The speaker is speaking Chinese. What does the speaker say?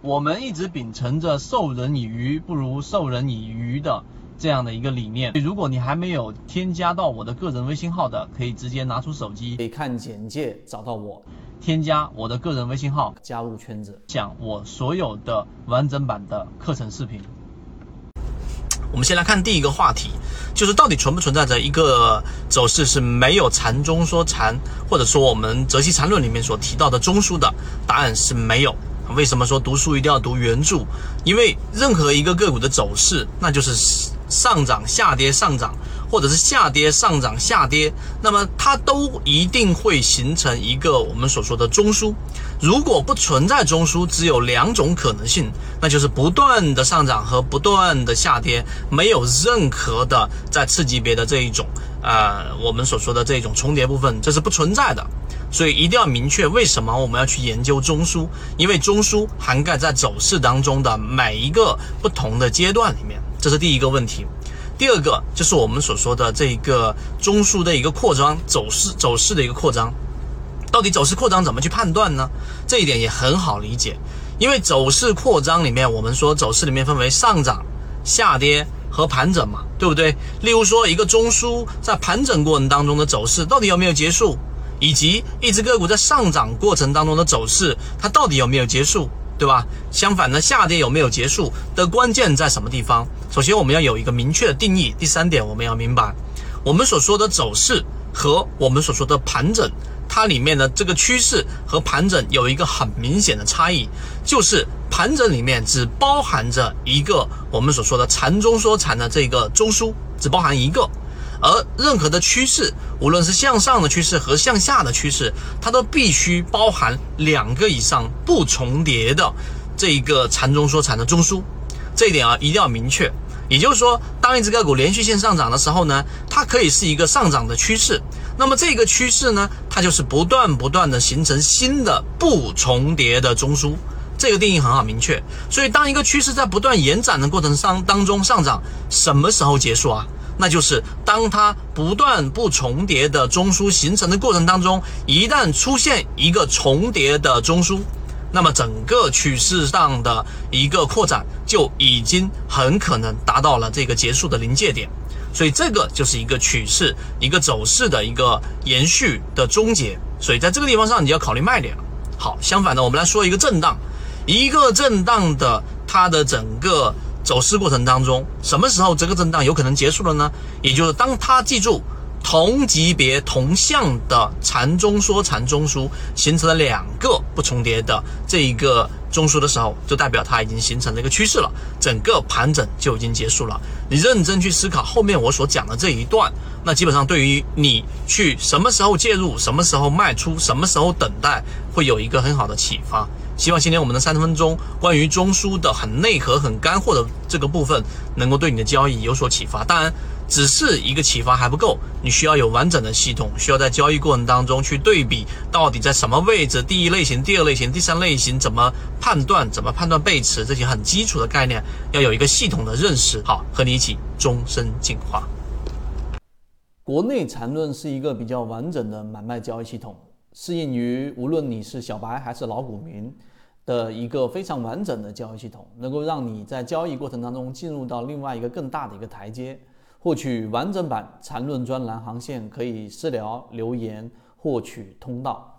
我们一直秉承着授人以鱼不如授人以渔的这样的一个理念。如果你还没有添加到我的个人微信号的，可以直接拿出手机，可以看简介找到我，添加我的个人微信号，加入圈子，讲我所有的完整版的课程视频。我们先来看第一个话题，就是到底存不存在着一个走势是没有禅中说禅，或者说我们泽西禅论里面所提到的中枢的？答案是没有。为什么说读书一定要读原著？因为任何一个个股的走势，那就是上涨、下跌、上涨，或者是下跌、上涨、下跌，那么它都一定会形成一个我们所说的中枢。如果不存在中枢，只有两种可能性，那就是不断的上涨和不断的下跌，没有任何的在次级别的这一种，呃，我们所说的这种重叠部分，这是不存在的。所以一定要明确为什么我们要去研究中枢，因为中枢涵盖在走势当中的每一个不同的阶段里面，这是第一个问题。第二个就是我们所说的这个中枢的一个扩张，走势走势的一个扩张，到底走势扩张怎么去判断呢？这一点也很好理解，因为走势扩张里面，我们说走势里面分为上涨、下跌和盘整嘛，对不对？例如说一个中枢在盘整过程当中的走势到底有没有结束？以及一只个股在上涨过程当中的走势，它到底有没有结束，对吧？相反呢，下跌有没有结束的关键在什么地方？首先我们要有一个明确的定义。第三点，我们要明白，我们所说的走势和我们所说的盘整，它里面的这个趋势和盘整有一个很明显的差异，就是盘整里面只包含着一个我们所说的禅中说禅的这个中枢，只包含一个。而任何的趋势，无论是向上的趋势和向下的趋势，它都必须包含两个以上不重叠的这一个禅中说禅的中枢。这一点啊，一定要明确。也就是说，当一只个股连续性上涨的时候呢，它可以是一个上涨的趋势。那么这个趋势呢，它就是不断不断的形成新的不重叠的中枢。这个定义很好明确。所以，当一个趋势在不断延展的过程上当中上涨，什么时候结束啊？那就是当它不断不重叠的中枢形成的过程当中，一旦出现一个重叠的中枢，那么整个趋势上的一个扩展就已经很可能达到了这个结束的临界点。所以这个就是一个趋势、一个走势的一个延续的终结。所以在这个地方上，你要考虑卖点。好，相反的，我们来说一个震荡，一个震荡的它的整个。走势过程当中，什么时候这个震荡有可能结束了呢？也就是当它记住同级别同向的缠中说缠中枢形成了两个不重叠的这一个中枢的时候，就代表它已经形成了一个趋势了，整个盘整就已经结束了。你认真去思考后面我所讲的这一段，那基本上对于你去什么时候介入、什么时候卖出、什么时候等待，会有一个很好的启发。希望今天我们的三十分钟关于中枢的很内核、很干货的这个部分，能够对你的交易有所启发。当然，只是一个启发还不够，你需要有完整的系统，需要在交易过程当中去对比到底在什么位置，第一类型、第二类型、第三类型怎么判断，怎么判断背驰这些很基础的概念，要有一个系统的认识。好，和你一起终身进化。国内缠论是一个比较完整的买卖交易系统。适应于无论你是小白还是老股民的一个非常完整的交易系统，能够让你在交易过程当中进入到另外一个更大的一个台阶。获取完整版缠论专栏航线，可以私聊留言获取通道。